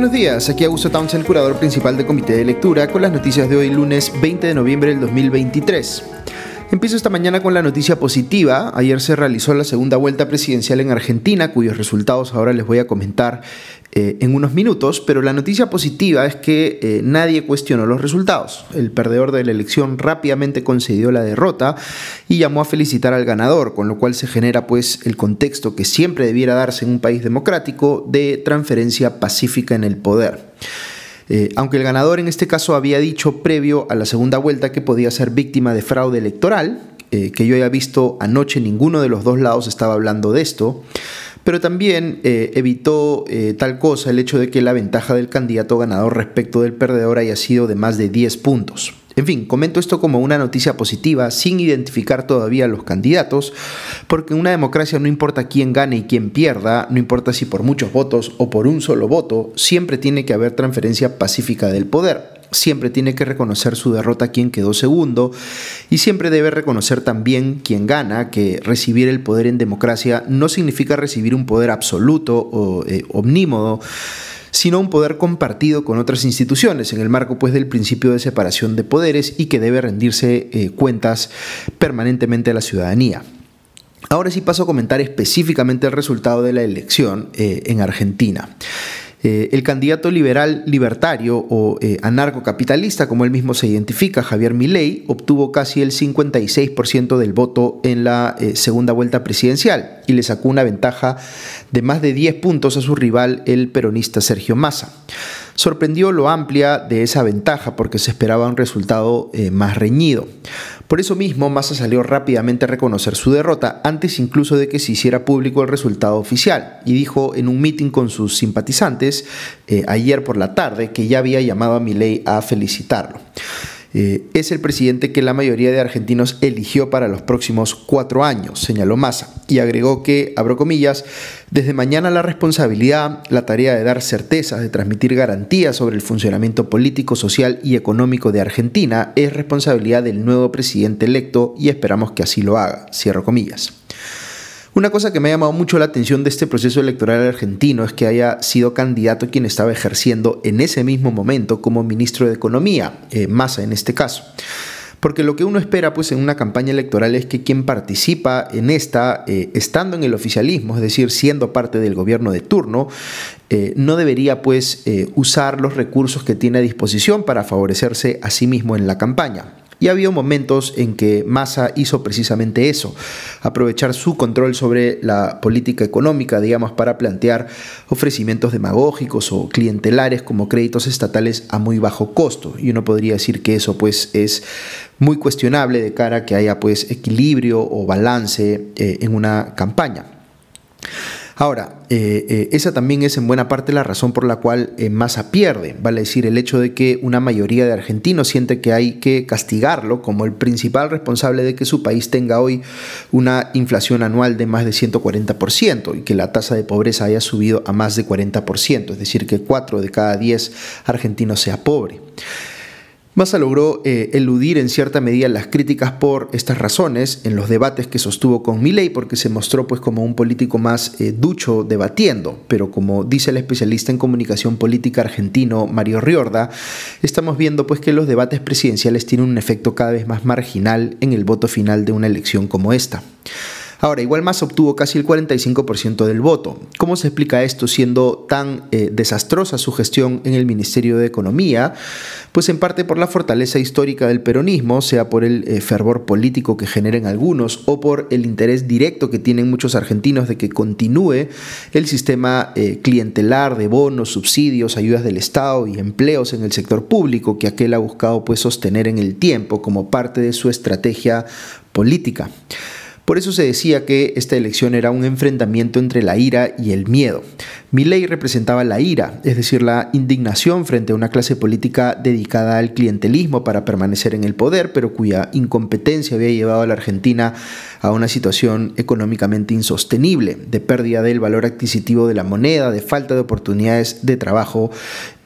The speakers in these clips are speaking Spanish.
Buenos días, aquí Augusto Townsend, curador principal del Comité de Lectura, con las noticias de hoy lunes 20 de noviembre del 2023. Empiezo esta mañana con la noticia positiva. Ayer se realizó la segunda vuelta presidencial en Argentina, cuyos resultados ahora les voy a comentar eh, en unos minutos, pero la noticia positiva es que eh, nadie cuestionó los resultados. El perdedor de la elección rápidamente concedió la derrota y llamó a felicitar al ganador, con lo cual se genera pues el contexto que siempre debiera darse en un país democrático de transferencia pacífica en el poder. Eh, aunque el ganador en este caso había dicho previo a la segunda vuelta que podía ser víctima de fraude electoral, eh, que yo haya visto anoche ninguno de los dos lados estaba hablando de esto, pero también eh, evitó tal cosa el hecho de que la ventaja del candidato ganador respecto del perdedor haya sido de más de 10 puntos. En fin, comento esto como una noticia positiva sin identificar todavía a los candidatos, porque en una democracia no importa quién gane y quién pierda, no importa si por muchos votos o por un solo voto, siempre tiene que haber transferencia pacífica del poder. Siempre tiene que reconocer su derrota quien quedó segundo y siempre debe reconocer también quien gana que recibir el poder en democracia no significa recibir un poder absoluto o eh, omnímodo, sino un poder compartido con otras instituciones en el marco pues del principio de separación de poderes y que debe rendirse eh, cuentas permanentemente a la ciudadanía. Ahora sí paso a comentar específicamente el resultado de la elección eh, en Argentina. Eh, el candidato liberal libertario o eh, anarcocapitalista, como él mismo se identifica, Javier Milei, obtuvo casi el 56% del voto en la eh, segunda vuelta presidencial y le sacó una ventaja de más de 10 puntos a su rival, el peronista Sergio Massa. Sorprendió lo amplia de esa ventaja porque se esperaba un resultado más reñido. Por eso mismo, Massa salió rápidamente a reconocer su derrota, antes incluso de que se hiciera público el resultado oficial, y dijo en un mitin con sus simpatizantes eh, ayer por la tarde que ya había llamado a Milei a felicitarlo. Eh, es el presidente que la mayoría de argentinos eligió para los próximos cuatro años, señaló Massa, y agregó que, abro comillas, desde mañana la responsabilidad, la tarea de dar certezas, de transmitir garantías sobre el funcionamiento político, social y económico de Argentina es responsabilidad del nuevo presidente electo y esperamos que así lo haga, cierro comillas. Una cosa que me ha llamado mucho la atención de este proceso electoral argentino es que haya sido candidato quien estaba ejerciendo en ese mismo momento como ministro de Economía, eh, Massa en este caso. Porque lo que uno espera pues en una campaña electoral es que quien participa en esta, eh, estando en el oficialismo, es decir, siendo parte del gobierno de turno, eh, no debería pues usar los recursos que tiene a disposición para favorecerse a sí mismo en la campaña. Y ha habido momentos en que Massa hizo precisamente eso, aprovechar su control sobre la política económica, digamos, para plantear ofrecimientos demagógicos o clientelares como créditos estatales a muy bajo costo. Y uno podría decir que eso pues es muy cuestionable de cara a que haya pues equilibrio o balance eh, en una campaña. Ahora, eh, eh, esa también es en buena parte la razón por la cual eh, Massa pierde, vale decir, el hecho de que una mayoría de argentinos siente que hay que castigarlo como el principal responsable de que su país tenga hoy una inflación anual de más de 140% y que la tasa de pobreza haya subido a más de 40%, es decir, que 4 de cada 10 argentinos sea pobre. Massa logró eh, eludir en cierta medida las críticas por estas razones en los debates que sostuvo con Milley porque se mostró pues como un político más eh, ducho debatiendo, pero como dice el especialista en comunicación política argentino Mario Riorda, estamos viendo pues que los debates presidenciales tienen un efecto cada vez más marginal en el voto final de una elección como esta. Ahora, igual más obtuvo casi el 45% del voto. ¿Cómo se explica esto siendo tan eh, desastrosa su gestión en el Ministerio de Economía? Pues en parte por la fortaleza histórica del peronismo, sea por el eh, fervor político que generen algunos o por el interés directo que tienen muchos argentinos de que continúe el sistema eh, clientelar de bonos, subsidios, ayudas del Estado y empleos en el sector público que aquel ha buscado pues sostener en el tiempo como parte de su estrategia política. Por eso se decía que esta elección era un enfrentamiento entre la ira y el miedo. ley representaba la ira, es decir, la indignación frente a una clase política dedicada al clientelismo para permanecer en el poder, pero cuya incompetencia había llevado a la Argentina a una situación económicamente insostenible, de pérdida del valor adquisitivo de la moneda, de falta de oportunidades de trabajo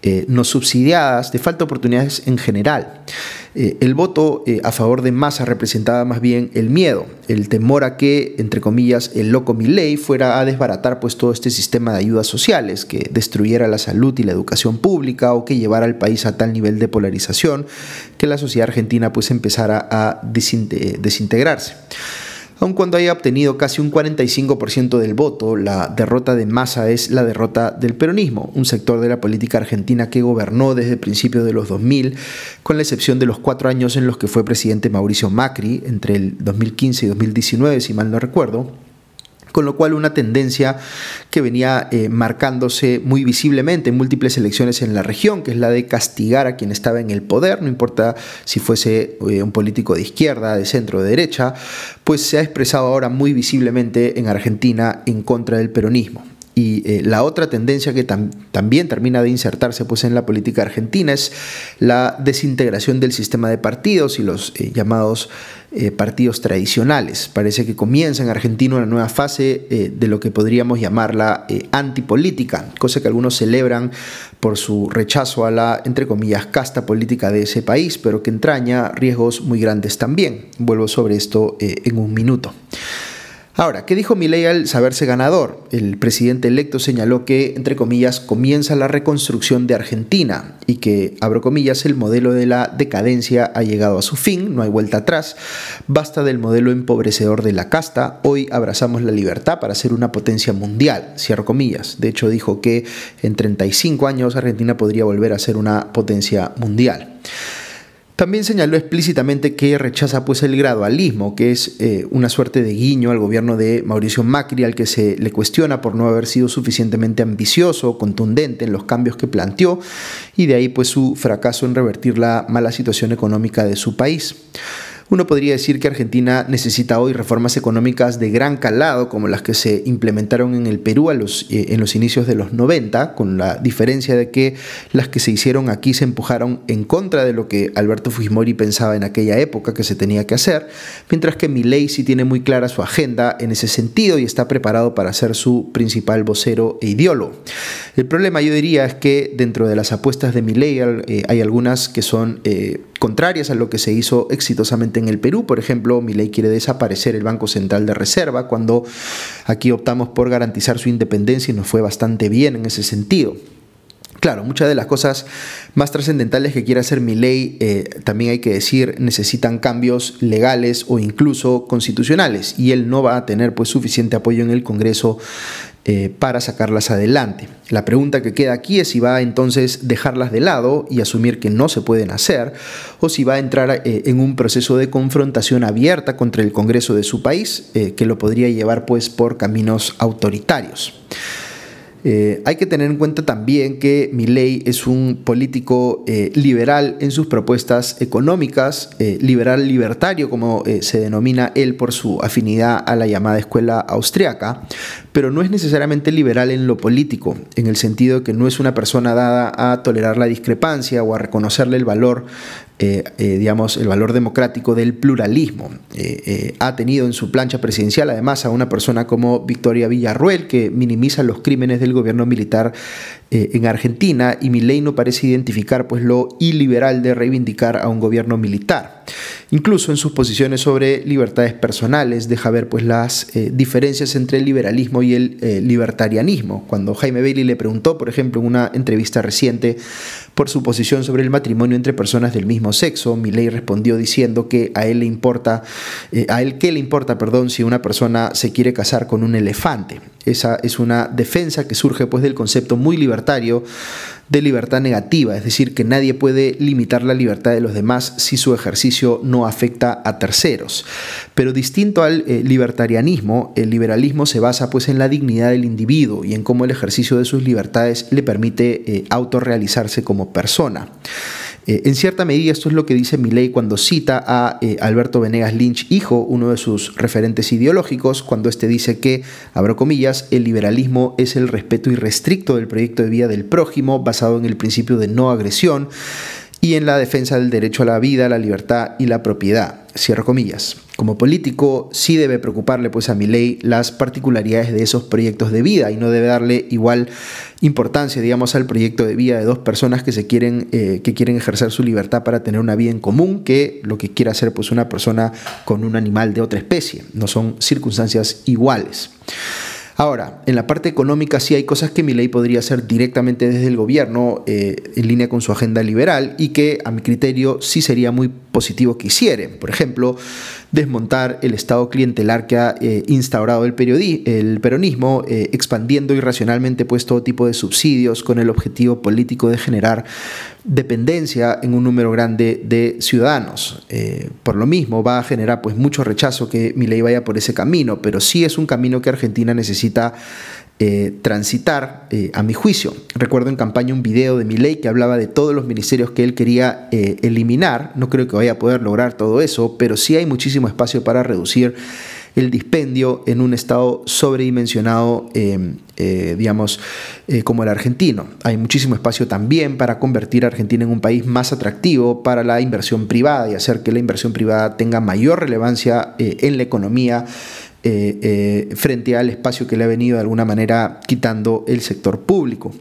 eh, no subsidiadas, de falta de oportunidades en general. Eh, el voto eh, a favor de Massa representaba más bien el miedo, el temor a que, entre comillas, el loco Milley fuera a desbaratar pues, todo este sistema de ayudas sociales, que destruyera la salud y la educación pública o que llevara al país a tal nivel de polarización que la sociedad argentina pues, empezara a desintegrarse. Aun cuando haya obtenido casi un 45% del voto, la derrota de Massa es la derrota del peronismo, un sector de la política argentina que gobernó desde principios de los 2000, con la excepción de los cuatro años en los que fue presidente Mauricio Macri, entre el 2015 y 2019, si mal no recuerdo con lo cual una tendencia que venía eh, marcándose muy visiblemente en múltiples elecciones en la región, que es la de castigar a quien estaba en el poder, no importa si fuese eh, un político de izquierda, de centro de derecha, pues se ha expresado ahora muy visiblemente en Argentina en contra del peronismo. Y eh, la otra tendencia que también termina de insertarse pues, en la política argentina es la desintegración del sistema de partidos y los eh, llamados eh, partidos tradicionales. Parece que comienza en Argentina una nueva fase de lo que podríamos llamar la antipolítica, cosa que algunos celebran por su rechazo a la, entre comillas, casta política de ese país, pero que entraña riesgos muy grandes también. Vuelvo sobre esto en un minuto. Ahora, ¿qué dijo Milei al saberse ganador? El presidente electo señaló que, entre comillas, comienza la reconstrucción de Argentina y que, abro comillas, el modelo de la decadencia ha llegado a su fin, no hay vuelta atrás, basta del modelo empobrecedor de la casta, hoy abrazamos la libertad para ser una potencia mundial, cierro comillas. De hecho, dijo que en 35 años Argentina podría volver a ser una potencia mundial. También señaló explícitamente que rechaza pues el gradualismo, que es eh, una suerte de guiño al gobierno de Mauricio Macri, al que se le cuestiona por no haber sido suficientemente ambicioso, contundente en los cambios que planteó, y de ahí pues su fracaso en revertir la mala situación económica de su país. Uno podría decir que Argentina necesita hoy reformas económicas de gran calado, como las que se implementaron en el Perú eh, en los inicios de los 90, con la diferencia de que las que se hicieron aquí se empujaron en contra de lo que Alberto Fujimori pensaba en aquella época que se tenía que hacer, mientras que Milei sí tiene muy clara su agenda en ese sentido y está preparado para ser su principal vocero e ideólogo. El problema, yo diría, es que dentro de las apuestas de Milei eh, hay algunas que son eh, contrarias a lo que se hizo exitosamente en el Perú. Por ejemplo, ley quiere desaparecer el Banco Central de Reserva cuando aquí optamos por garantizar su independencia y nos fue bastante bien en ese sentido. Claro, muchas de las cosas más trascendentales que quiere hacer mi ley, eh, también hay que decir, necesitan cambios legales o incluso constitucionales y él no va a tener pues suficiente apoyo en el Congreso eh, para sacarlas adelante. La pregunta que queda aquí es si va a entonces dejarlas de lado y asumir que no se pueden hacer o si va a entrar eh, en un proceso de confrontación abierta contra el Congreso de su país que lo podría llevar pues por caminos autoritarios. Eh, hay que tener en cuenta también que Milley es un político eh, liberal en sus propuestas económicas, eh, liberal libertario, como se denomina él por su afinidad a la llamada escuela austriaca, pero no es necesariamente liberal en lo político, en el sentido de que no es una persona dada a tolerar la discrepancia o a reconocerle el valor eh, eh, digamos, el valor democrático del pluralismo. Eh, ha tenido en su plancha presidencial además a una persona como Victoria Villarruel, que minimiza los crímenes del gobierno militar en Argentina, y mi ley no parece identificar pues, lo iliberal de reivindicar a un gobierno militar. Incluso en sus posiciones sobre libertades personales deja ver pues, las diferencias entre el liberalismo y el libertarianismo. Cuando Jaime Bailey le preguntó, por ejemplo, en una entrevista reciente, por su posición sobre el matrimonio entre personas del mismo sexo. Milei respondió diciendo que a él le importa, eh, a él qué le importa, perdón, si una persona se quiere casar con un elefante. Esa es una defensa que surge pues del concepto muy libertario de libertad negativa, es decir, que nadie puede limitar la libertad de los demás si su ejercicio no afecta a terceros. Pero distinto al eh, libertarianismo, el liberalismo se basa pues en la dignidad del individuo y en cómo el ejercicio de sus libertades le permite eh, autorrealizarse como persona. Eh, en cierta medida esto es lo que dice Milley cuando cita a eh, Alberto Venegas Lynch, hijo, uno de sus referentes ideológicos, cuando éste dice que, abro comillas, el liberalismo es el respeto irrestricto del proyecto de vida del prójimo basado en el principio de no agresión y en la defensa del derecho a la vida, la libertad y la propiedad. Cierro comillas. Como político, sí debe preocuparle pues a mi ley las particularidades de esos proyectos de vida y no debe darle igual importancia, digamos, al proyecto de vida de dos personas que se quieren, eh, que quieren ejercer su libertad para tener una vida en común que lo que quiere hacer pues una persona con un animal de otra especie. No son circunstancias iguales. Ahora, en la parte económica sí hay cosas que mi ley podría hacer directamente desde el gobierno eh, en línea con su agenda liberal y que a mi criterio sí sería muy positivo que hiciera. Por ejemplo, desmontar el estado clientelar que ha eh, instaurado el, el peronismo, eh, expandiendo irracionalmente pues todo tipo de subsidios con el objetivo político de generar dependencia en un número grande de ciudadanos. Eh, por lo mismo va a generar pues mucho rechazo que mi ley vaya por ese camino, pero sí es un camino que Argentina necesita eh, transitar eh, a mi juicio. Recuerdo en campaña un video de mi ley que hablaba de todos los ministerios que él quería eliminar. No creo que vaya a poder lograr todo eso, pero sí hay muchísimo espacio para reducir el dispendio en un estado sobredimensionado, eh, eh, digamos, eh, como el argentino. Hay muchísimo espacio también para convertir a Argentina en un país más atractivo para la inversión privada y hacer que la inversión privada tenga mayor relevancia en la economía. Frente al espacio que le ha venido de alguna manera quitando el sector público.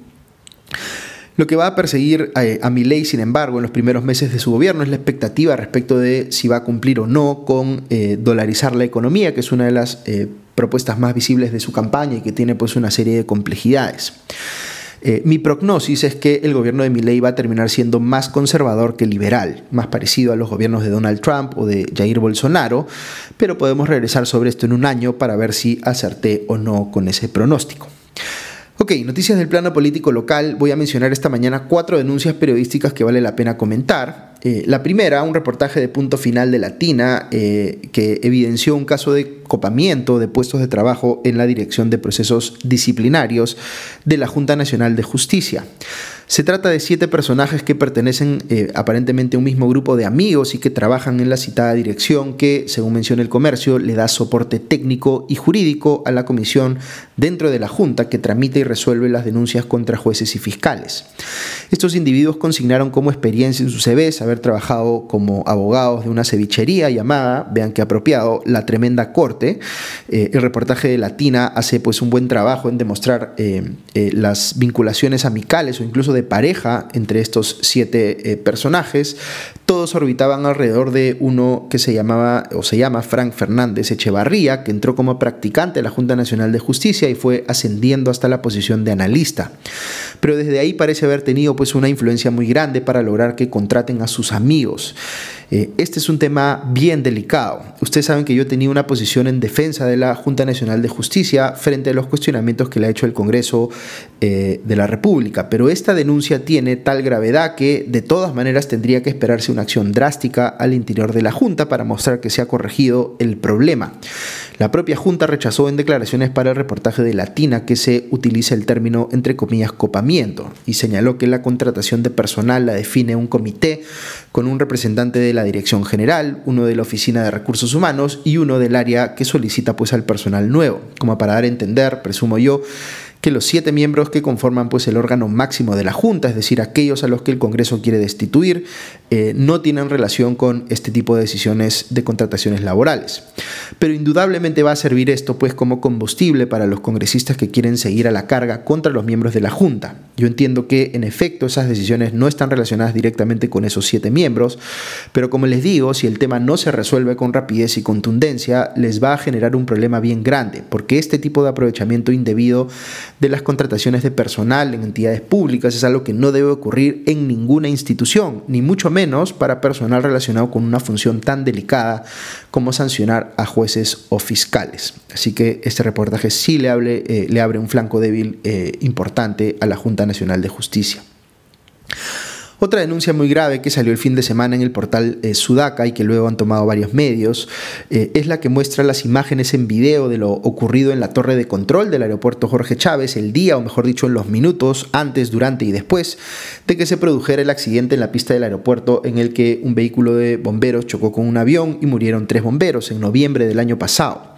Lo que va a perseguir eh, a, ley, sin embargo, en los primeros meses de su gobierno es la expectativa respecto de si va a cumplir o no con eh, dolarizar la economía, que es una de las eh, propuestas más visibles de su campaña y que tiene pues una serie de complejidades. Mi prognosis es que el gobierno de Milley va a terminar siendo más conservador que liberal, más parecido a los gobiernos de Donald Trump o de Jair Bolsonaro, pero podemos regresar sobre esto en un año para ver si acerté o no con ese pronóstico. Ok, noticias del plano político local. Voy a mencionar esta mañana cuatro denuncias periodísticas que vale la pena comentar. Eh, la primera, un reportaje de punto final de Latina eh, que evidenció un caso de copamiento de puestos de trabajo en la Dirección de Procesos Disciplinarios de la Junta Nacional de Justicia. Se trata de siete personajes que pertenecen eh, aparentemente a un mismo grupo de amigos y que trabajan en la citada dirección que, según menciona el comercio, le da soporte técnico y jurídico a la comisión dentro de la Junta que tramita y resuelve las denuncias contra jueces y fiscales. Estos individuos consignaron como experiencia en su CVs haber trabajado como abogados de una cevichería llamada, vean qué apropiado, La Tremenda Corte. Eh, el reportaje de Latina hace pues un buen trabajo en demostrar eh, las vinculaciones amicales o incluso de pareja entre estos siete eh, personajes. Todos orbitaban alrededor de uno que se llamaba o se llama Frank Fernández Echevarría, que entró como practicante de la Junta Nacional de Justicia y fue ascendiendo hasta la posición de analista. Pero desde ahí parece haber tenido pues una influencia muy grande para lograr que contraten a sus amigos. Eh, este es un tema bien delicado. Ustedes saben que yo tenía una posición en defensa de la Junta Nacional de Justicia frente a los cuestionamientos que le ha hecho el Congreso eh, de la República, pero esta denuncia tiene tal gravedad que de todas maneras tendría que esperarse una acción drástica al interior de la Junta para mostrar que se ha corregido el problema. La propia Junta rechazó en declaraciones para el reportaje de Latina que se utilice el término entre comillas copamiento y señaló que la contratación de personal la define un comité con un representante de la Dirección General, uno de la Oficina de Recursos Humanos y uno del área que solicita pues al personal nuevo, como para dar a entender, presumo yo, que los siete miembros que conforman pues, el órgano máximo de la Junta, es decir, aquellos a los que el Congreso quiere destituir, eh, no tienen relación con este tipo de decisiones de contrataciones laborales. Pero indudablemente va a servir esto pues como combustible para los congresistas que quieren seguir a la carga contra los miembros de la Junta. Yo entiendo que en efecto esas decisiones no están relacionadas directamente con esos siete miembros, pero como les digo, si el tema no se resuelve con rapidez y contundencia, les va a generar un problema bien grande, porque este tipo de aprovechamiento indebido de las contrataciones de personal en entidades públicas es algo que no debe ocurrir en ninguna institución, ni mucho menos para personal relacionado con una función tan delicada como sancionar a jueces o fiscales. Así que este reportaje sí le, eh, abre un flanco débil eh, importante a la Junta Nacional de Justicia. Otra denuncia muy grave que salió el fin de semana en el portal eh, Sudaca y que luego han tomado varios medios eh, es la que muestra las imágenes en video de lo ocurrido en la torre de control del aeropuerto Jorge Chávez el día, o mejor dicho, en los minutos antes, durante y después de que se produjera el accidente en la pista del aeropuerto en el que un vehículo de bomberos chocó con un avión y murieron tres bomberos en noviembre del año pasado.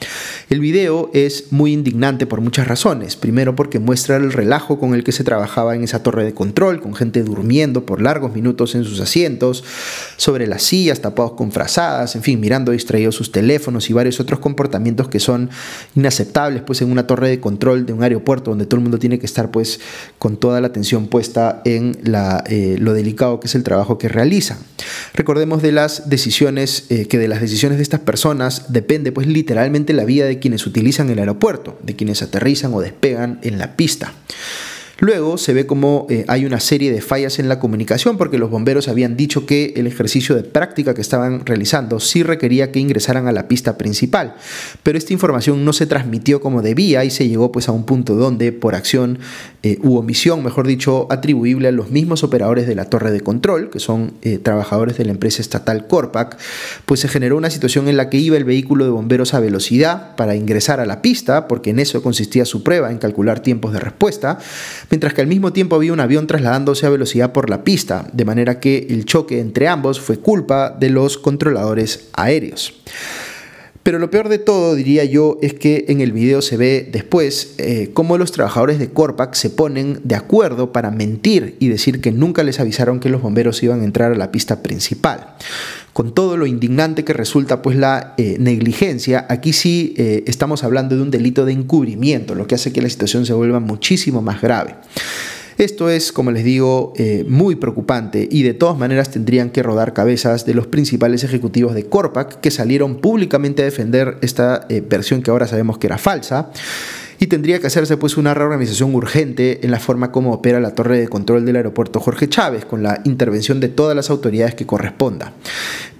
El video es muy indignante por muchas razones. Primero porque muestra el relajo con el que se trabajaba en esa torre de control, con gente durmiendo por largos minutos en sus asientos, sobre las sillas tapados con frazadas, en fin, mirando distraídos sus teléfonos y varios otros comportamientos que son inaceptables pues en una torre de control de un aeropuerto donde todo el mundo tiene que estar pues con toda la atención puesta en eh, lo delicado que es el trabajo que realizan. Recordemos de las decisiones, eh, que de las decisiones de estas personas depende pues literalmente la vida de quienes utilizan el aeropuerto, de quienes aterrizan o despegan en la pista. Luego se ve como eh, hay una serie de fallas en la comunicación porque los bomberos habían dicho que el ejercicio de práctica que estaban realizando sí requería que ingresaran a la pista principal, pero esta información no se transmitió como debía y se llegó pues a un punto donde por acción eh, u omisión, mejor dicho, atribuible a los mismos operadores de la torre de control, que son eh, trabajadores de la empresa estatal Corpac, pues se generó una situación en la que iba el vehículo de bomberos a velocidad para ingresar a la pista, porque en eso consistía su prueba, en calcular tiempos de respuesta, mientras que al mismo tiempo había un avión trasladándose a velocidad por la pista, de manera que el choque entre ambos fue culpa de los controladores aéreos. Pero lo peor de todo, diría yo, es que en el video se ve después eh, cómo los trabajadores de Corpac se ponen de acuerdo para mentir y decir que nunca les avisaron que los bomberos iban a entrar a la pista principal con todo lo indignante que resulta pues la eh, negligencia, aquí sí eh, estamos hablando de un delito de encubrimiento, lo que hace que la situación se vuelva muchísimo más grave. Esto es, como les digo, eh, muy preocupante y de todas maneras tendrían que rodar cabezas de los principales ejecutivos de Corpac que salieron públicamente a defender esta versión que ahora sabemos que era falsa y tendría que hacerse pues una reorganización urgente en la forma como opera la torre de control del aeropuerto Jorge Chávez, con la intervención de todas las autoridades que corresponda.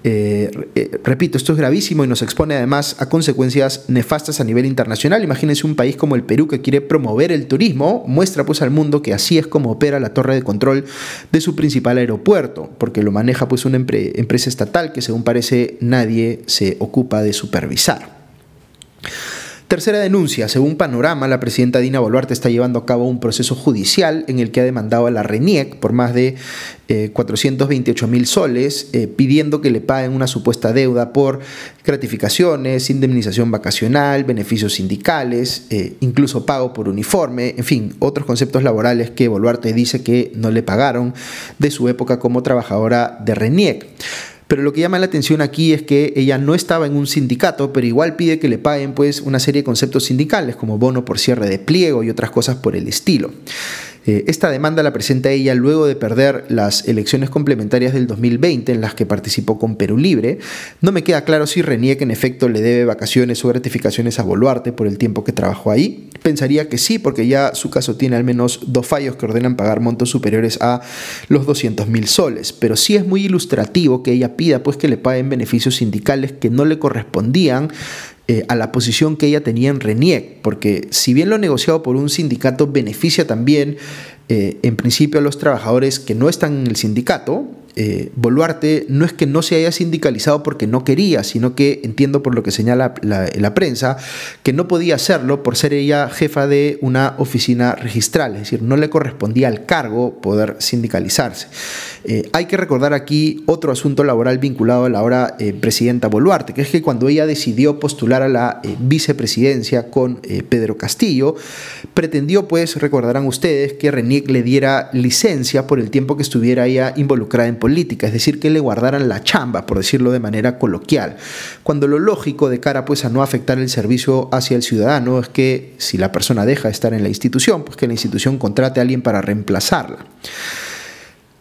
Eh, eh, repito, esto es gravísimo y nos expone además a consecuencias nefastas a nivel internacional. Imagínense un país como el Perú que quiere promover el turismo, muestra pues al mundo que así es como opera la torre de control de su principal aeropuerto, porque lo maneja pues una empresa estatal que según parece nadie se ocupa de supervisar. Tercera denuncia. Según Panorama, la presidenta Dina Boluarte está llevando a cabo un proceso judicial en el que ha demandado a la RENIEC por más de 428 eh, mil soles, eh, pidiendo que le paguen una supuesta deuda por gratificaciones, indemnización vacacional, beneficios sindicales, eh, incluso pago por uniforme, en fin, otros conceptos laborales que Boluarte dice que no le pagaron de su época como trabajadora de RENIEC. Pero lo que llama la atención aquí es que ella no estaba en un sindicato, pero igual pide que le paguen pues una serie de conceptos sindicales como bono por cierre de pliego y otras cosas por el estilo. Eh, esta demanda la presenta ella luego de perder las elecciones complementarias del 2020 en las que participó con Perú Libre. No me queda claro si Renier en efecto le debe vacaciones o gratificaciones a Boluarte por el tiempo que trabajó ahí. Pensaría que sí, porque ya su caso tiene al menos dos fallos que ordenan pagar montos superiores a los 200 mil soles. Pero sí es muy ilustrativo que ella pida pues que le paguen beneficios sindicales que no le correspondían eh, a la posición que ella tenía en RENIEC, porque si bien lo negociado por un sindicato beneficia también eh, en principio a los trabajadores que no están en el sindicato, eh, Boluarte no es que no se haya sindicalizado porque no quería, sino que entiendo por lo que señala la, prensa, que no podía hacerlo por ser ella jefa de una oficina registral, es decir, no le correspondía al cargo poder sindicalizarse. Eh, hay que recordar aquí otro asunto laboral vinculado a la ahora presidenta Boluarte, que es que cuando ella decidió postular a la vicepresidencia con Pedro Castillo, pretendió, pues, recordarán ustedes, que Le diera licencia por el tiempo que estuviera ella involucrada en política, es decir, que le guardaran la chamba, por decirlo de manera coloquial, cuando lo lógico de cara pues a no afectar el servicio hacia el ciudadano es que si la persona deja de estar en la institución, pues que la institución contrate a alguien para reemplazarla.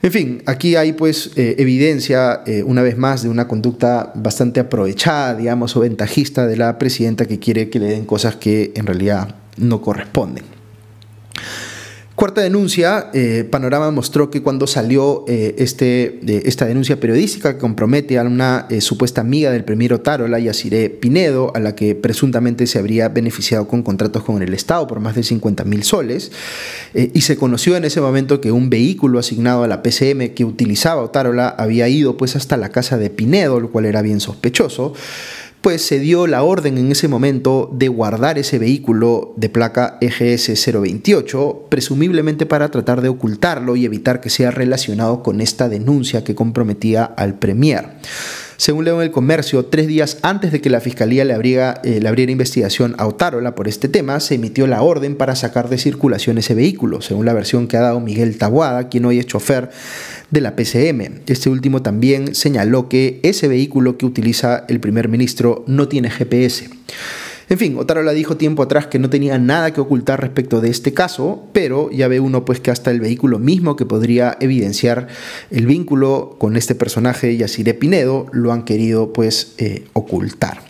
En fin, aquí hay pues eh, evidencia eh, una vez más de una conducta bastante aprovechada, digamos, o ventajista de la presidenta que quiere que le den cosas que en realidad no corresponden. Cuarta denuncia, eh, Panorama mostró que cuando salió eh, este, esta denuncia periodística que compromete a una eh, supuesta amiga del premier Otárola, Yaciré Pinedo, a la que presuntamente se habría beneficiado con contratos con el Estado por más de 50 mil soles, y se conoció en ese momento que un vehículo asignado a la PCM que utilizaba Otárola había ido pues hasta la casa de Pinedo, lo cual era bien sospechoso pues se dio la orden en ese momento de guardar ese vehículo de placa EGS 028, presumiblemente para tratar de ocultarlo y evitar que sea relacionado con esta denuncia que comprometía al Premier. Según leo en el comercio, tres días antes de que la fiscalía le abriera, eh, le abriera investigación a Otárola por este tema, se emitió la orden para sacar de circulación ese vehículo, según la versión que ha dado Miguel Tabuada, quien hoy es chofer de la PCM. Este último también señaló que ese vehículo que utiliza el primer ministro no tiene GPS. En fin, Otarola dijo tiempo atrás que no tenía nada que ocultar respecto de este caso, pero ya ve uno pues que hasta el vehículo mismo que podría evidenciar el vínculo con este personaje, Yaciré Pinedo, lo han querido pues eh, ocultar.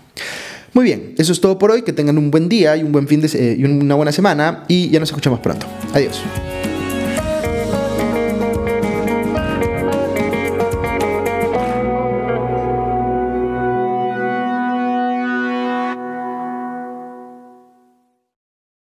Muy bien, eso es todo por hoy, que tengan un buen día y un buen fin de, eh, y una buena semana y ya nos escuchamos pronto. Adiós.